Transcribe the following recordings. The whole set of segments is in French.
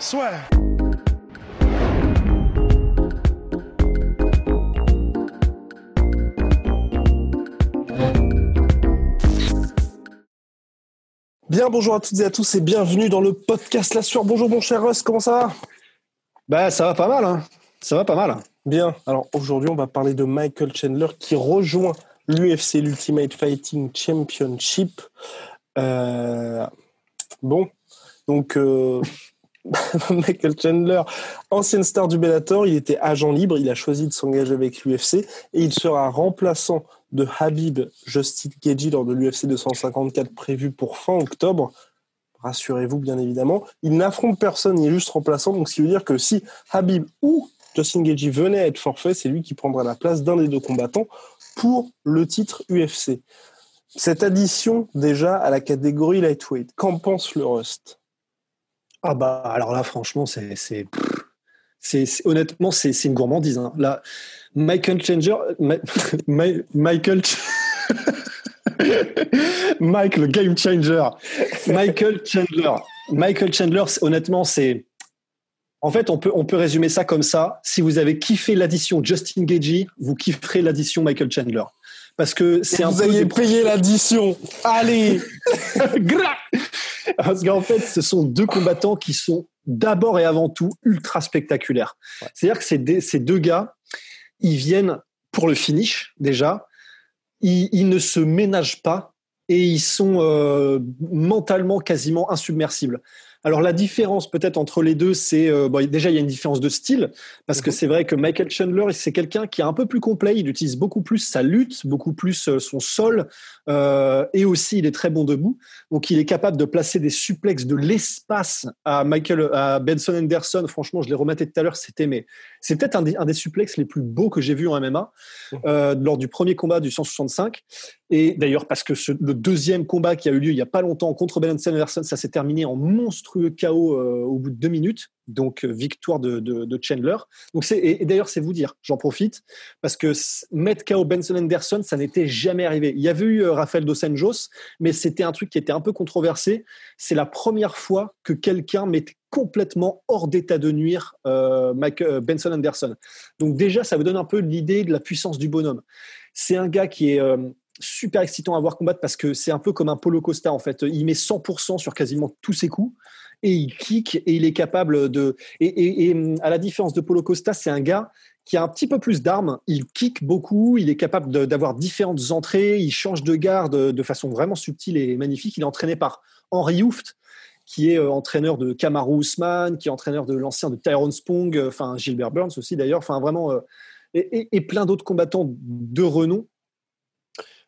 Soit. Bien, bonjour à toutes et à tous et bienvenue dans le podcast La Sueur. Bonjour mon cher Russ, comment ça va? Bah ça va pas mal, hein. ça va pas mal. Bien, alors aujourd'hui on va parler de Michael Chandler qui rejoint l'UFC, l'Ultimate Fighting Championship. Euh, bon, donc euh, Michael Chandler, ancienne star du Bellator, il était agent libre, il a choisi de s'engager avec l'UFC et il sera remplaçant de Habib Justin Gaethje lors de l'UFC 254 prévu pour fin octobre. Rassurez-vous, bien évidemment. Il n'affronte personne, il est juste remplaçant. Donc, ce qui veut dire que si Habib ou Justin Gaethje venait à être forfait, c'est lui qui prendra la place d'un des deux combattants pour le titre UFC. Cette addition déjà à la catégorie lightweight, qu'en pense le Rust? Ah bah alors là franchement c'est c'est honnêtement c'est c'est une gourmandise. Hein. Là Michael Changer, Ma- Ma- Michael Ch- Mike le game changer, Michael Chandler, Michael Chandler c'est- honnêtement c'est en fait, on peut, on peut résumer ça comme ça. Si vous avez kiffé l'addition Justin Gaethje, vous kifferez l'addition Michael Chandler. Parce que c'est un Vous peu des- payé l'addition. Allez Parce qu'en fait, ce sont deux combattants qui sont d'abord et avant tout ultra spectaculaires. C'est-à-dire que ces, des- ces deux gars, ils viennent pour le finish déjà. Ils, ils ne se ménagent pas et ils sont euh, mentalement quasiment insubmersibles. Alors la différence peut-être entre les deux, c'est euh, bon, déjà il y a une différence de style parce que c'est vrai que Michael Chandler c'est quelqu'un qui est un peu plus complet. Il utilise beaucoup plus sa lutte, beaucoup plus euh, son sol euh, et aussi il est très bon debout. Donc il est capable de placer des suplexes de l'espace à Michael, à Benson Anderson. Franchement, je l'ai rematé tout à l'heure. C'était mais c'est peut-être un des, un des suplexes les plus beaux que j'ai vu en MMA euh, lors du premier combat du 165. Et d'ailleurs parce que le deuxième combat qui a eu lieu il y a pas longtemps contre Benson Anderson, ça s'est terminé en monstrueux chaos euh, au bout de deux minutes. Donc euh, victoire de, Chandler. Donc et, et d'ailleurs c'est vous dire, j'en profite parce que mettre KO Benson Anderson, ça n'était jamais arrivé. Il y avait eu euh, Rafael dos Anjos, mais c'était un truc qui était un peu controversé. C'est la première fois que quelqu'un mettait complètement hors d'état de nuire Benson Anderson. Donc déjà, ça vous donne un peu l'idée de la puissance du bonhomme. C'est un gars qui est super excitant à voir combattre parce que c'est un peu comme un Polo Costa en fait. Il met 100% sur quasiment tous ses coups et il kick et il est capable de. Et, et- à la différence de Polo Costa, c'est un gars qui a un petit peu plus d'armes. Il kick beaucoup, il est capable d'avoir différentes entrées, il change de garde de façon vraiment subtile et magnifique. Il est entraîné par Henry Hooft, qui est euh, entraîneur de Kamaru Usman, qui est entraîneur de l'ancien de Tyrone Spong, euh, enfin Gilbert Burns aussi d'ailleurs, enfin vraiment, euh, et- et plein d'autres combattants de renom.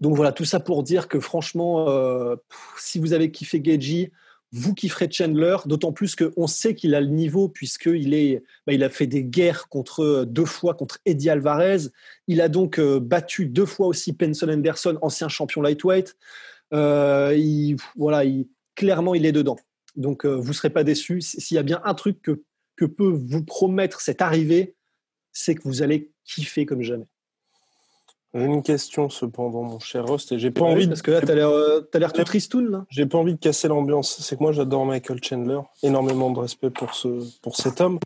Donc voilà, tout ça pour dire que franchement, euh, si vous avez kiffé Gaethje, vous kifferez Chandler, d'autant plus qu'on sait qu'il a le niveau puisqu'il est, bah, il a fait des guerres contre deux fois contre Eddie Alvarez. Il a donc euh, battu deux fois aussi Benson Anderson, ancien champion lightweight. Euh, il, voilà, il, clairement, il est dedans. Donc, euh, vous ne serez pas déçus. S'il y a bien un truc que, que peut vous promettre cette arrivée, c'est que vous allez kiffer comme jamais. J'ai une question cependant, mon cher Rust, et j'ai pas envie de parce que là, tu as l'air, euh, t'as l'air tout tristoun, là. J'ai pas envie de casser l'ambiance. C'est que moi, j'adore Michael Chandler. Énormément de respect pour ce, pour cet homme.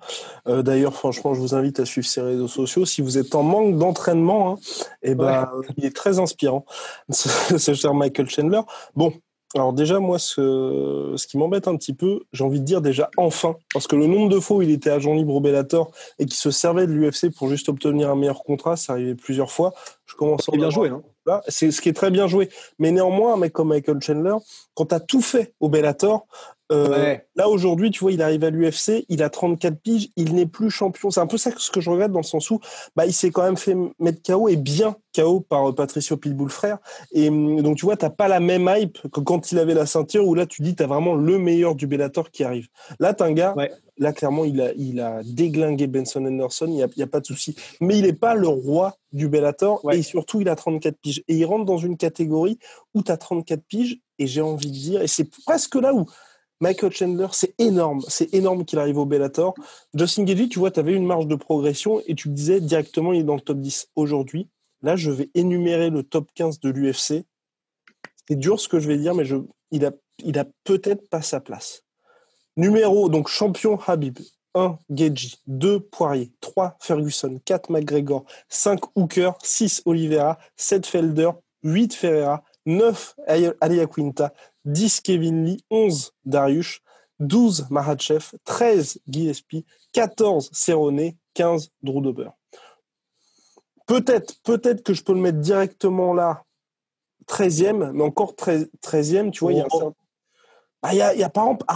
Euh, D'ailleurs, franchement, je vous invite à suivre ses réseaux sociaux. Si vous êtes en manque d'entraînement, hein, eh ben, il est très inspirant, ce, ce cher Michael Chandler. Bon. Alors déjà, moi, ce, ce qui m'embête un petit peu, j'ai envie de dire déjà enfin, parce que le nombre de fois où il était agent libre au Bellator et qui se servait de l'UFC pour juste obtenir un meilleur contrat, ça arrivait plusieurs fois. Je commence à bien joué, hein. Là, c'est ce qui est très bien joué. Mais néanmoins, un mec comme Michael Chandler, quand tu as tout fait au Bellator, Euh, là, aujourd'hui, tu vois, il arrive à l'UFC, il a 34 piges, il n'est plus champion. C'est un peu ça ce que je regrette dans le sens où bah, il s'est quand même fait mettre KO et bien KO par euh, Patricio Pitbull frère. Et hum, donc, tu vois, tu n'as pas la même hype que quand il avait la ceinture où là, tu dis, tu as vraiment le meilleur du Bellator qui arrive. Là, tu un gars, là, clairement, il a, il a déglingué Benson Anderson, il n'y a, a, pas de souci. Mais il n'est pas le roi du Bellator et surtout, il a 34 piges. Et il rentre dans une catégorie où tu as 34 piges et j'ai envie de dire, et c'est presque là où Michael Chandler, c'est énorme. C'est énorme qu'il arrive au Bellator. Justin Gagey, tu vois, tu avais une marge de progression et tu disais directement, il est dans le top 10 aujourd'hui. Là, je vais énumérer le top 15 de l'UFC. C'est dur ce que je vais dire, mais je, il a, il a peut-être pas sa place. Numéro, donc champion Habib. 1 Gagey, 2 Poirier, 3 Ferguson, 4 McGregor, 5 Hooker, 6 Oliveira, 7 Felder, 8 Ferreira, 9 Alia Quinta, 10 Kevin Lee, 11 Darius, 12 Mahachev, 13 Gillespie, 14 Cerrone, 15 Drew Dober. Peut-être, peut-être que je peux le mettre directement là, 13e, mais encore 13e, tu vois, il y a un il y, a, y, a, par exemple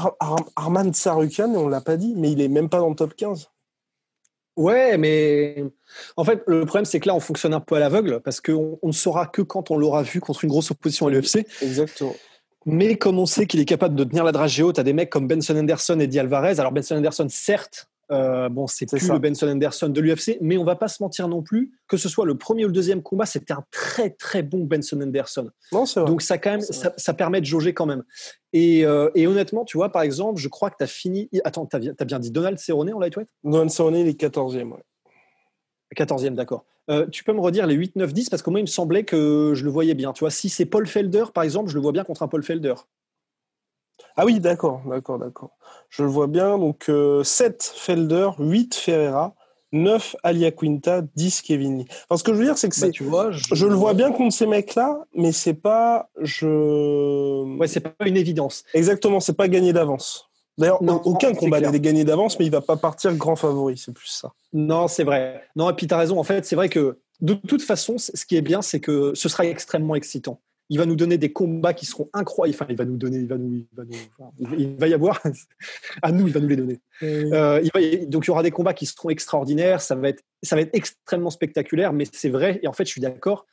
Arman Sarukian, on ne l'a pas dit, mais il est même pas dans le top 15. Ouais, mais en fait, le problème, c'est que là, on fonctionne un peu à l'aveugle parce qu'on ne saura que quand on l'aura vu contre une grosse opposition à l'UFC. Exactement. Mais comme on sait qu'il est capable de tenir la dragée haute à des mecs comme Benson Anderson et Di Alvarez, alors Benson Anderson, certes, euh, bon, c'est plus le Benson Anderson de l'UFC, mais on va pas se mentir non plus, que ce soit le premier ou le deuxième combat, c'était un très très bon Benson Anderson. Non, vrai. Donc ça, quand même, ça, permet de jauger quand même. Et, euh, et, honnêtement, tu vois, par exemple, je crois que tu as fini. Attends, tu as, bien dit Donald Cerrone en lightweight? Donald Cerrone, il est 14e, ouais. 14e, d'accord. Euh, tu peux me redire les 8, 9, 10 parce que moi, il me semblait que je le voyais bien. Tu vois, si c'est Paul Felder, par exemple, je le vois bien contre un Paul Felder. Ah oui, d'accord, d'accord, d'accord. Je le vois bien. Donc, 7 euh, Felder, 8 Ferreira, 9 Alia Quinta, 10 Kevin Parce que je veux dire, c'est que bah, c'est. tu vois, je... le vois bien contre ces mecs-là, mais c'est pas. Je. Ouais, c'est pas une évidence. Exactement, c'est pas gagné d'avance. D'ailleurs, aucun combat n'est gagné d'avance, mais il va pas partir grand favori, c'est plus ça. Non, c'est vrai. Non, et puis tu as raison. En fait, c'est vrai que de toute façon, ce qui est bien, c'est que ce sera extrêmement excitant. Il va nous donner des combats qui seront incroyables. Enfin, il va nous donner, il va nous, il va, nous, il va y avoir à nous, il va nous les donner. Euh, il va, donc il y aura des combats qui seront extraordinaires. Ça va être, ça va être extrêmement spectaculaire. Mais c'est vrai. Et en fait, je suis d'accord.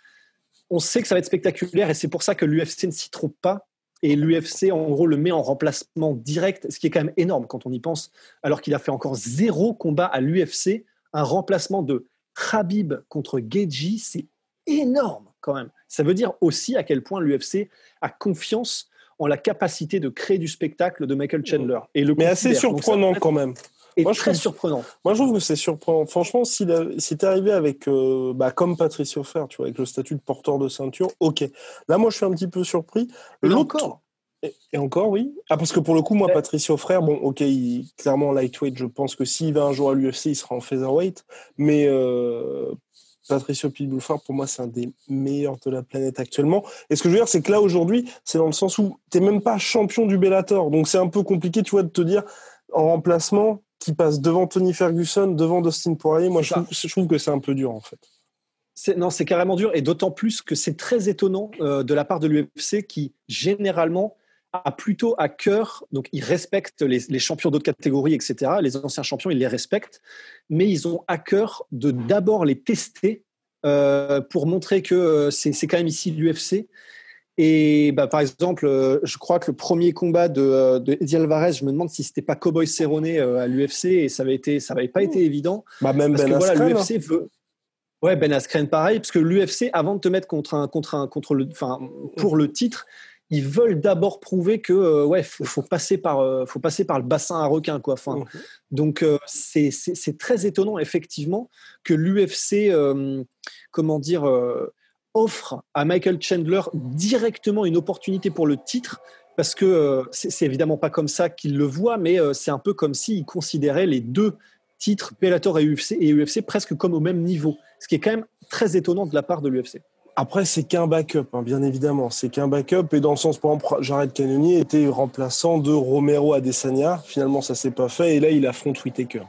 On sait que ça va être spectaculaire, et c'est pour ça que l'UFC ne s'y trompe pas et l'UFC, en gros, le met en remplacement direct, ce qui est quand même énorme quand on y pense, alors qu'il a fait encore zéro combat à l'UFC. Un remplacement de Khabib contre Geji, c'est énorme quand même. Ça veut dire aussi à quel point l'UFC a confiance en la capacité de créer du spectacle de Michael Chandler. Et le Mais assez surprenant quand même. Et moi, très surprenant. Moi, je trouve que c'est surprenant. Franchement, si c'était arrivé avec, euh, bah, comme Patricio Frère, tu vois, avec le statut de porteur de ceinture, ok. Là, moi, je suis un petit peu surpris. L'autre. Et, encore, oui. Ah, parce que pour le coup, moi, Patricio Frère, bon, ok, il, clairement, lightweight, je pense que s'il va un jour à l'UFC, il sera en featherweight. Mais euh, Patricio Pitbull pour moi, c'est un des meilleurs de la planète actuellement. Et ce que je veux dire, c'est que là, aujourd'hui, c'est dans le sens où tu n'es même pas champion du Bellator. Donc, c'est un peu compliqué, tu vois, de te dire, en remplacement, qui passe devant Tony Ferguson, devant Dustin Poirier. Moi, je trouve, que c'est un peu dur, en fait. Non, c'est carrément dur, et d'autant plus que c'est très étonnant euh, de la part de l'UFC qui, généralement, a plutôt à cœur, donc ils respectent les, champions d'autres catégories, etc. Les anciens champions, ils les respectent, mais ils ont à cœur de d'abord les tester euh, pour montrer que euh, c'est quand même ici l'UFC et bah, par exemple, euh, je crois que le premier combat de, euh, de Eddie Alvarez, je me demande si c'était pas Cowboy Cerrone euh, à l'UFC et ça avait été, ça avait pas été évident. Bah même parce Ben que, voilà, l'UFC hein. veut. Ouais, Ben Askren pareil, parce que l'UFC, avant de te mettre contre un, contre un, contre le, enfin, pour le titre, ils veulent d'abord prouver que ouais, faut, faut passer par, faut passer par le bassin à requin, quoi. Enfin, mhm. donc c'est, c'est très étonnant effectivement que l'UFC, comment dire offre à Michael Chandler directement une opportunité pour le titre parce que euh, c'est évidemment pas comme ça qu'il le voit, mais euh, c'est un peu comme s'il considérait les deux titres, Bellator et UFC, presque comme au même niveau, ce qui est quand même très étonnant de la part de l'UFC. Après, c'est qu'un backup, hein, bien évidemment. C'est qu'un backup. Et dans le sens, par exemple, Jared Cannonier était remplaçant de Romero Adesanya. Finalement, ça s'est pas fait. Et là, il affronte Whitaker.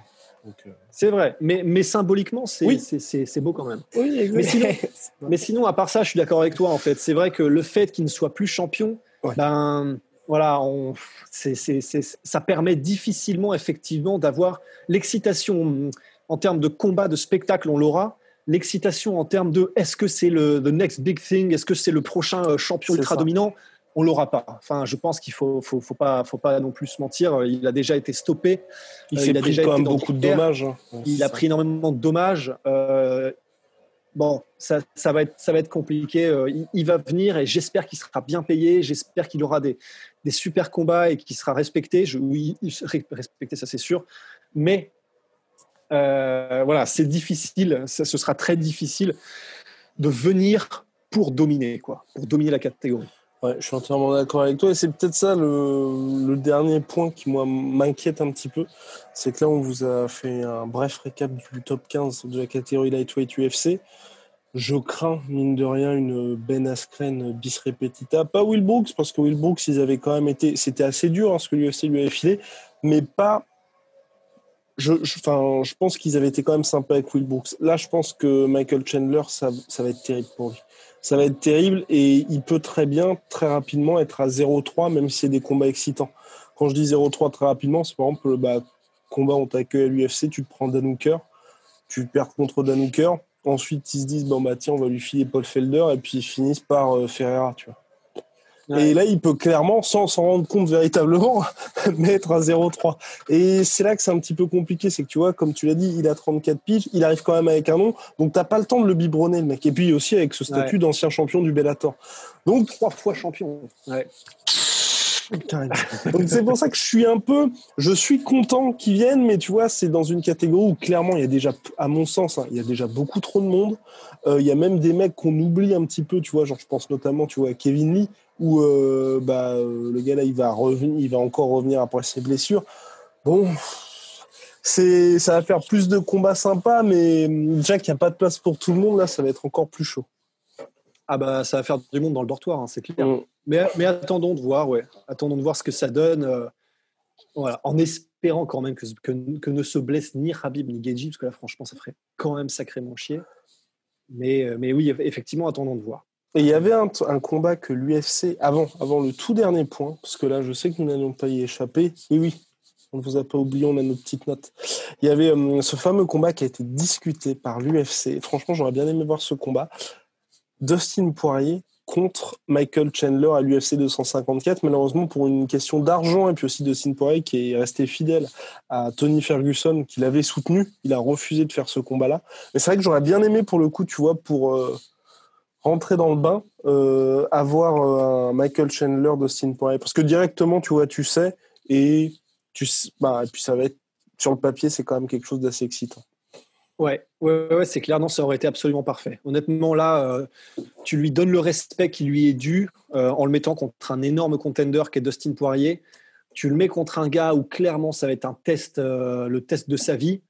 Euh, c'est vrai, mais, mais symboliquement, c'est beau quand même. mais, sinon, mais sinon, à part ça, je suis d'accord avec toi. En fait, c'est vrai que le fait qu'il ne soit plus champion, ben, voilà, on, ça permet difficilement effectivement d'avoir l'excitation. En termes de combat, de spectacle, on l'aura. L'excitation en termes de est-ce que c'est le the next big thing, est-ce que c'est le prochain euh, champion ultra dominant, on l'aura pas. Enfin, je pense qu'il faut, faut, faut, pas, faut pas non plus se mentir. Il a déjà été stoppé. Il, euh, a déjà quand même beaucoup de dommages. Hein. Il a pris énormément de dommages. Euh, bon, ça, ça, va être, ça va être compliqué. Euh, il, va venir et j'espère qu'il sera bien payé. J'espère qu'il aura des, des, super combats et qu'il sera respecté. Je, oui, respecté, ça c'est sûr. Mais voilà, c'est difficile. Ça, ce sera très difficile de venir pour dominer, quoi, pour dominer la catégorie. Ouais, je suis entièrement d'accord avec toi. Et c'est peut-être ça le, dernier point qui, m'inquiète un petit peu. C'est que là, on vous a fait un bref récap du top 15 de la catégorie Lightweight UFC. Je crains, mine de rien, une Ben Askren bis repetita. Pas Will Brooks, parce que Will Brooks, ils avaient quand même été. C'était assez dur hein, ce que l'UFC lui avait filé, mais pas. Je, je, pense qu'ils avaient été quand même sympas avec Will Brooks. Là, je pense que Michael Chandler, ça, ça va être terrible pour lui ça va être terrible et il peut très bien, très rapidement être à 0-3, même si c'est des combats excitants. Quand je dis 0-3 très rapidement, c'est par exemple, bah, combat, on t'accueille à l'UFC, tu te prends Dan Hooker, tu perds contre Dan Hooker, ensuite ils se disent, bah tiens, on va lui filer Paul Felder, et puis ils finissent par euh, Ferreira, tu vois. Et là, il peut clairement, sans s'en rendre compte véritablement, mettre à 0-3. Et c'est là que c'est un petit peu compliqué. C'est que tu vois, comme tu l'as dit, il a 34 piges, il arrive quand même avec un nom. Donc, t'as pas le temps de le biberonner, le mec. Et puis aussi avec ce statut d'ancien champion du Bellator. Donc, trois fois champion. Ouais. Donc c'est pour ça que je suis un peu, je suis content qu'ils viennent, mais tu vois, c'est dans une catégorie où clairement il y a déjà, à mon sens, hein, il y a déjà beaucoup trop de monde. Euh, il y a même des mecs qu'on oublie un petit peu, tu vois, genre je pense notamment, tu vois, à Kevin Lee, où euh, bah, le gars là, il va revenir, il va encore revenir après ses blessures. Bon, c'est, ça va faire plus de combats sympas, mais déjà qu'il n'y a pas de place pour tout le monde, là, ça va être encore plus chaud. Ah bah, ça va faire du monde dans le dortoir, hein, c'est clair. Mm. Mais, mais, attendons de voir, ouais. Attendons de voir ce que ça donne. Euh, voilà, en espérant quand même que, que, ne se blesse ni Habib ni Geji, parce que là, franchement, ça ferait quand même sacrément chier. Mais, euh, mais oui, effectivement, attendons de voir. Et il y avait un, combat que l'UFC, avant, avant le tout dernier point, parce que là, je sais que nous n'allons pas y échapper. Oui, oui, on ne vous a pas oublié, on a nos petites notes. Il y avait euh, ce fameux combat qui a été discuté par l'UFC. Franchement, j'aurais bien aimé voir ce combat. Dustin Poirier contre Michael Chandler à l'UFC 254. Malheureusement, pour une question d'argent et puis aussi Dustin Poirier qui est resté fidèle à Tony Ferguson, qui l'avait soutenu, il a refusé de faire ce combat-là. Mais c'est vrai que j'aurais bien aimé pour le coup, tu vois, pour... Euh, rentrer dans le bain, euh, avoir euh, un Michael Chandler d'Austin Poirier. Parce que directement, tu vois, tu sais, et, tu, bah, puis ça va être, sur le papier, c'est quand même quelque chose d'assez excitant. Ouais, ouais, ouais c'est clair, non, ça aurait été absolument parfait. Honnêtement, là, euh, tu lui donnes le respect qui lui est dû en le mettant contre un énorme contender qui est Dustin Poirier. Tu le mets contre un gars où clairement ça va être un test, le test de sa vie.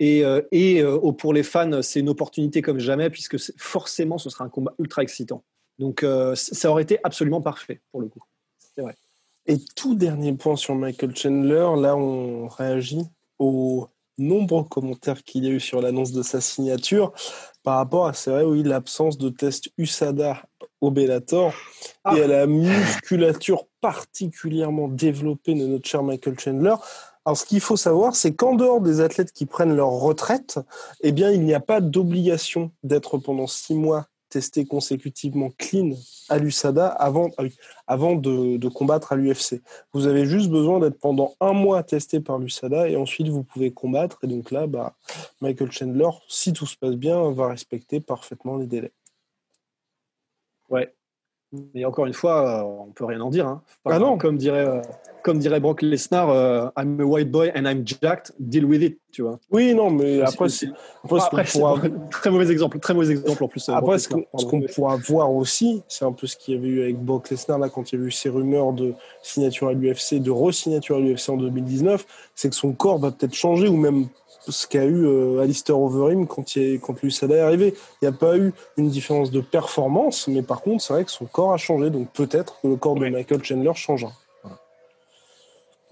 Et, euh, et euh, pour les fans, c'est une opportunité comme jamais, puisque forcément, ce sera un combat ultra excitant. Donc, euh, ça aurait été absolument parfait, pour le coup. C'est vrai. Et tout dernier point sur Michael Chandler, là, on réagit aux nombreux commentaires qu'il y a eu sur l'annonce de sa signature par rapport à, c'est vrai, oui, l'absence de test USADA au Bellator et à la musculature particulièrement développée de notre cher Michael Chandler. Alors, ce qu'il faut savoir, c'est qu'en dehors des athlètes qui prennent leur retraite, eh bien, il n'y a pas d'obligation d'être pendant six mois testé consécutivement clean à l'USADA avant, ah avant de, combattre à l'UFC. Vous avez juste besoin d'être pendant un mois testé par l'USADA et ensuite vous pouvez combattre. Et donc là, bah, Michael Chandler, si tout se passe bien, va respecter parfaitement les délais. Ouais, mais encore une fois, euh, on peut rien en dire. Hein. ah non. Comme dirait, euh, comme dirait Brock Lesnar, euh, I'm a white boy and I'm jacked, deal with it, tu vois. Oui, non, mais après, c'est, après, pourra... très mauvais exemple, très mauvais exemple en plus. Après, ce, qu'on, pourra voir aussi, c'est un peu ce qu'il y avait eu avec Brock Lesnar là quand il y a eu ces rumeurs de signature à l'UFC, de re-signature à l'UFC en 2019, c'est que son corps va peut-être changer ou même ce qu'a eu euh, Alistair Overeem quand, il, quand l'USADA est arrivé. Il n'y a pas eu une différence de performance, mais par contre, c'est vrai que son corps a changé. Donc peut-être que le corps de Michael Chandler changera.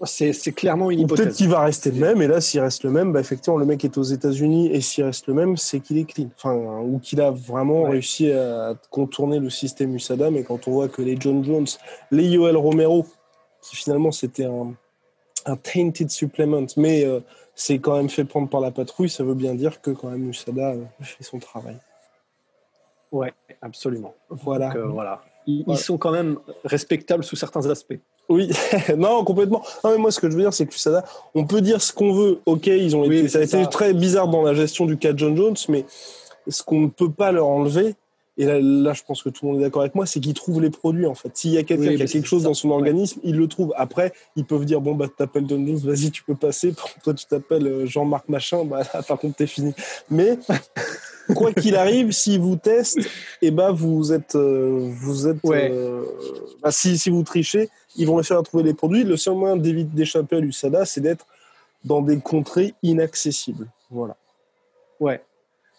C'est, clairement une hypothèse. Peut-être qu'il va rester le même, et là, s'il reste le même, bah, effectivement, le mec est aux États-Unis, et s'il reste le même, c'est qu'il est clean. Enfin, ou qu'il a vraiment réussi à contourner le système USADA, mais quand on voit que les John Jones, les Yoel Romero, si finalement c'était un, un tainted supplement, mais euh, c'est quand même fait prendre par la patrouille, ça veut bien dire que quand même USADA euh, fait son travail. Ouais, absolument. Voilà. voilà. Ils, sont quand même respectables sous certains aspects. Oui, non, complètement. Non, mais moi, ce que je veux dire, c'est que USADA, on peut dire ce qu'on veut. Ok, ils ont été, ça a été très bizarre dans la gestion du cas John Jones, mais ce qu'on ne peut pas leur enlever, et là, je pense que tout le monde est d'accord avec moi, c'est qu'ils trouvent les produits en fait. S'il y a quelqu'un qui a quelque chose dans son organisme, ils le trouvent. Après, ils peuvent dire bon bah t'appelles Jones, vas-y tu peux passer. Toi tu t'appelles euh, Jean-Marc machin, bah là, par contre t'es fini. Mais quoi qu'il arrive, s'ils vous testent, et eh bah vous êtes, euh, vous êtes, euh, bah, si, si vous trichez, ils vont réussir à trouver les produits. Le seul moyen d'échapper à l'USADA, c'est d'être dans des contrées inaccessibles. Voilà. Ouais.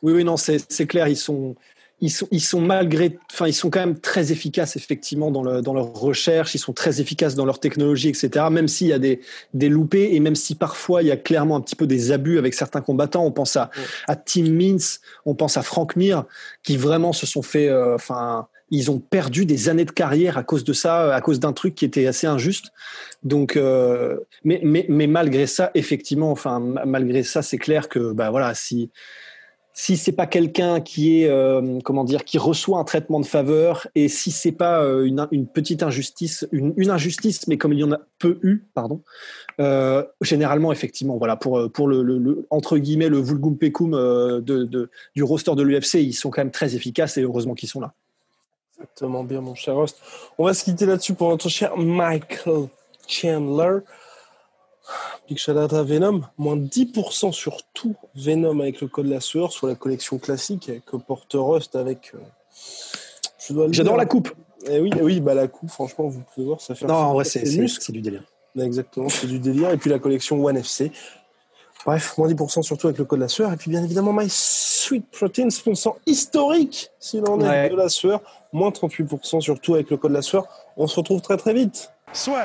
Oui, oui, non, c'est clair. Ils sont, ils sont, ils sont malgré, enfin, ils sont quand même très efficaces effectivement dans, le, dans leur recherche. Ils sont très efficaces dans leur technologie, etc. Même s'il y a des, des loupés et même si parfois il y a clairement un petit peu des abus avec certains combattants. On pense à, à Tim Mintz, on pense à Frank Mir, qui vraiment se sont fait, euh, enfin, ils ont perdu des années de carrière à cause de ça, à cause d'un truc qui était assez injuste. Donc, euh, mais, mais, mais malgré ça, effectivement, enfin, malgré ça, c'est clair que, bah voilà, si si c'est pas quelqu'un qui est euh, comment dire qui reçoit un traitement de faveur et si c'est pas euh, une, petite injustice une, injustice mais comme il y en a peu eu pardon euh, généralement effectivement voilà pour pour le, entre guillemets le vulgum pecum de, du roster de l'UFC ils sont quand même très efficaces et heureusement qu'ils sont là. Exactement bien mon cher host. On va se quitter là-dessus pour notre cher Michael Chandler Big shout à Venom, moins 10% sur tout Venom avec le code la sueur sur la collection classique que porte Rust avec. Euh, J'adore la coupe. Eh oui, eh oui, bah la coupe, franchement, vous pouvez voir, ça fait. Non, en vrai, c'est du délire. Exactement, c'est du délire. Et puis la collection One FC. Bref, moins 10% surtout avec le code la sueur. Et puis bien évidemment, My Sweet Protein, sponsor historique, s'il en est, de la sueur. Moins 38% surtout avec le code la sueur. On se retrouve très très vite. Soit.